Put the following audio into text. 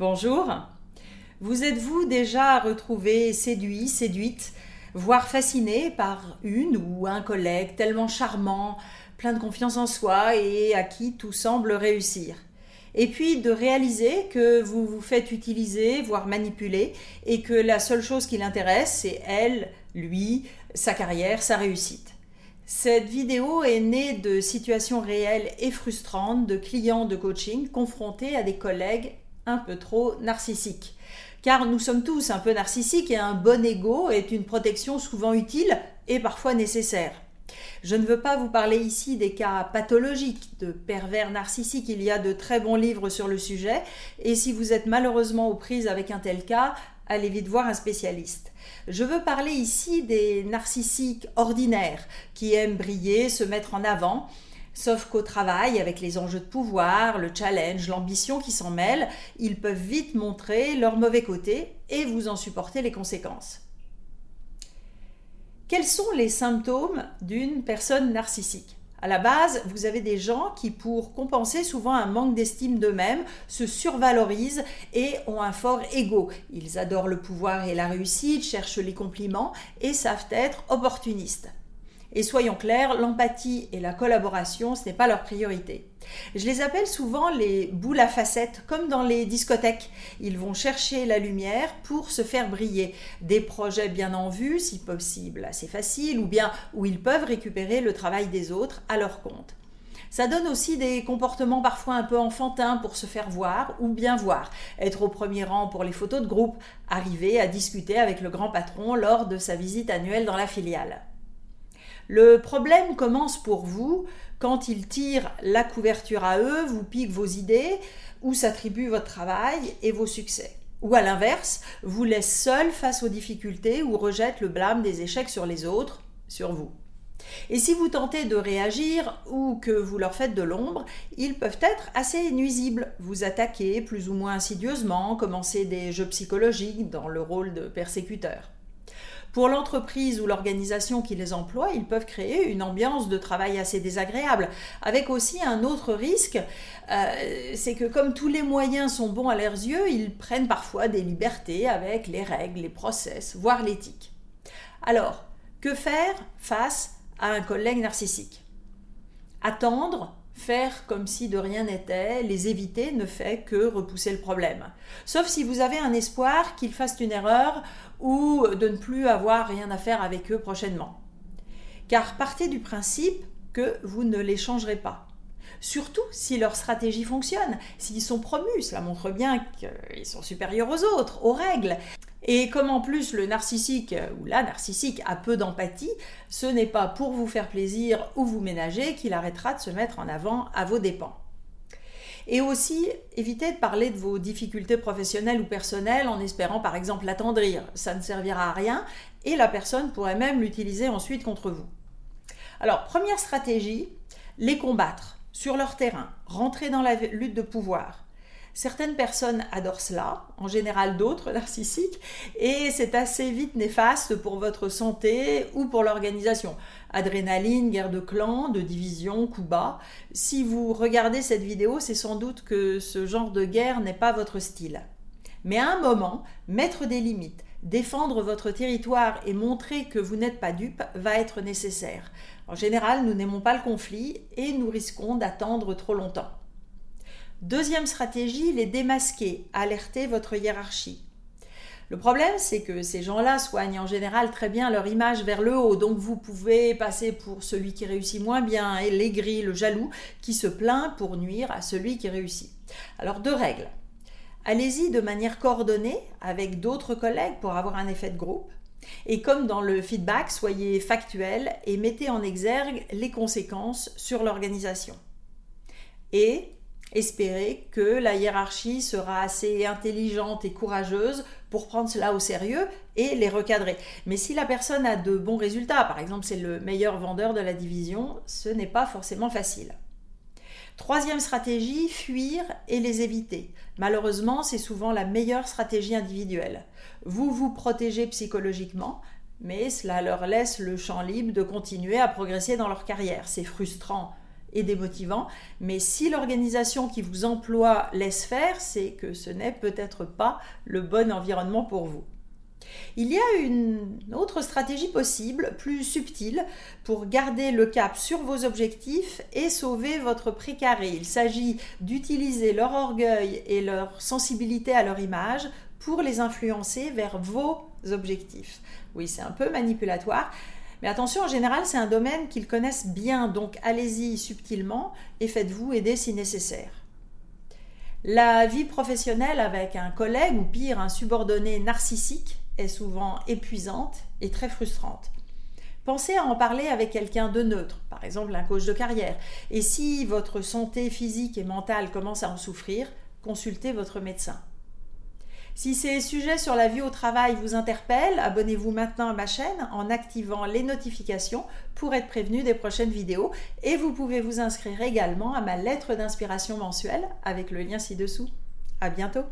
Bonjour. Vous êtes-vous déjà retrouvé séduit, séduite, voire fasciné par une ou un collègue tellement charmant, plein de confiance en soi et à qui tout semble réussir? Et puis de réaliser que vous vous faites utiliser, voire manipuler, et que la seule chose qui l'intéresse, c'est elle, lui, sa carrière, sa réussite. Cette vidéo est née de situations réelles et frustrantes de clients de coaching confrontés à des collègues un peu trop narcissiques. Car nous sommes tous un peu narcissiques et un bon ego est une protection souvent utile et parfois nécessaire. Je ne veux pas vous parler ici des cas pathologiques de pervers narcissiques, il y a de très bons livres sur le sujet, et si vous êtes malheureusement aux prises avec un tel cas, allez vite voir un spécialiste. Je veux parler ici des narcissiques ordinaires qui aiment briller, se mettre en avant, Sauf qu'au travail, avec les enjeux de pouvoir, le challenge, l'ambition qui s'en mêlent, ils peuvent vite montrer leur mauvais côté et vous en supporter les conséquences. Quels sont les symptômes d'une personne narcissique? À la base, vous avez des gens qui, pour compenser souvent un manque d'estime d'eux-mêmes, se survalorisent et ont un fort ego. Ils adorent le pouvoir et la réussite, cherchent les compliments et savent être opportunistes. Et soyons clairs, l'empathie et la collaboration, ce n'est pas leur priorité. Je les appelle souvent les boules à facettes, comme dans les discothèques. Ils vont chercher la lumière pour se faire briller. Des projets bien en vue, si possible assez faciles, ou bien où ils peuvent récupérer le travail des autres à leur compte. Ça donne aussi des comportements parfois un peu enfantins pour se faire voir ou bien voir. Être au premier rang pour les photos de groupe, arriver à discuter avec le grand patron lors de sa visite annuelle dans la filiale. Le problème commence pour vous quand ils tirent la couverture à eux, vous piquent vos idées ou s'attribuent votre travail et vos succès. Ou à l'inverse, vous laissent seul face aux difficultés ou rejettent le blâme des échecs sur les autres, sur vous. Et si vous tentez de réagir ou que vous leur faites de l'ombre, ils peuvent être assez nuisibles, vous attaquer plus ou moins insidieusement, commencer des jeux psychologiques dans le rôle de persécuteur. Pour l'entreprise ou l'organisation qui les emploie, ils peuvent créer une ambiance de travail assez désagréable, avec aussi un autre risque, euh, c'est que comme tous les moyens sont bons à leurs yeux, ils prennent parfois des libertés avec les règles, les process, voire l'éthique. Alors, que faire face à un collègue narcissique? Attendre, faire comme si de rien n'était, les éviter ne fait que repousser le problème. Sauf si vous avez un espoir qu'ils fassent une erreur ou de ne plus avoir rien à faire avec eux prochainement. Car partez du principe que vous ne les changerez pas. Surtout si leur stratégie fonctionne, s'ils sont promus, cela montre bien qu'ils sont supérieurs aux autres, aux règles. Et comme en plus le narcissique ou la narcissique a peu d'empathie, ce n'est pas pour vous faire plaisir ou vous ménager qu'il arrêtera de se mettre en avant à vos dépens. Et aussi, évitez de parler de vos difficultés professionnelles ou personnelles en espérant par exemple l'attendrir. Ça ne servira à rien et la personne pourrait même l'utiliser ensuite contre vous. Alors, première stratégie, les combattre sur leur terrain, rentrer dans la lutte de pouvoir. Certaines personnes adorent cela, en général d'autres narcissiques, et c'est assez vite néfaste pour votre santé ou pour l'organisation. Adrénaline, guerre de clan, de division, coup bas. Si vous regardez cette vidéo, c'est sans doute que ce genre de guerre n'est pas votre style. Mais à un moment, mettre des limites, défendre votre territoire et montrer que vous n'êtes pas dupe va être nécessaire. En général, nous n'aimons pas le conflit et nous risquons d'attendre trop longtemps. Deuxième stratégie, les démasquer, alerter votre hiérarchie. Le problème, c'est que ces gens-là soignent en général très bien leur image vers le haut, donc vous pouvez passer pour celui qui réussit moins bien, et l'aigri, le jaloux, qui se plaint pour nuire à celui qui réussit. Alors deux règles. Allez-y de manière coordonnée avec d'autres collègues pour avoir un effet de groupe. Et comme dans le feedback, soyez factuel et mettez en exergue les conséquences sur l'organisation. Et espérer que la hiérarchie sera assez intelligente et courageuse pour prendre cela au sérieux et les recadrer. Mais si la personne a de bons résultats, par exemple c'est le meilleur vendeur de la division, ce n'est pas forcément facile. Troisième stratégie, fuir et les éviter. Malheureusement, c'est souvent la meilleure stratégie individuelle. Vous vous protégez psychologiquement, mais cela leur laisse le champ libre de continuer à progresser dans leur carrière. C'est frustrant et démotivant, mais si l'organisation qui vous emploie laisse faire, c'est que ce n'est peut-être pas le bon environnement pour vous. Il y a une autre stratégie possible, plus subtile, pour garder le cap sur vos objectifs et sauver votre précaré. Il s'agit d'utiliser leur orgueil et leur sensibilité à leur image pour les influencer vers vos objectifs. Oui, c'est un peu manipulatoire, mais attention, en général, c'est un domaine qu'ils connaissent bien, donc allez-y subtilement et faites-vous aider si nécessaire. La vie professionnelle avec un collègue ou pire un subordonné narcissique est souvent épuisante et très frustrante. Pensez à en parler avec quelqu'un de neutre, par exemple un coach de carrière. Et si votre santé physique et mentale commence à en souffrir, consultez votre médecin. Si ces sujets sur la vie au travail vous interpellent, abonnez-vous maintenant à ma chaîne en activant les notifications pour être prévenu des prochaines vidéos et vous pouvez vous inscrire également à ma lettre d'inspiration mensuelle avec le lien ci-dessous. À bientôt!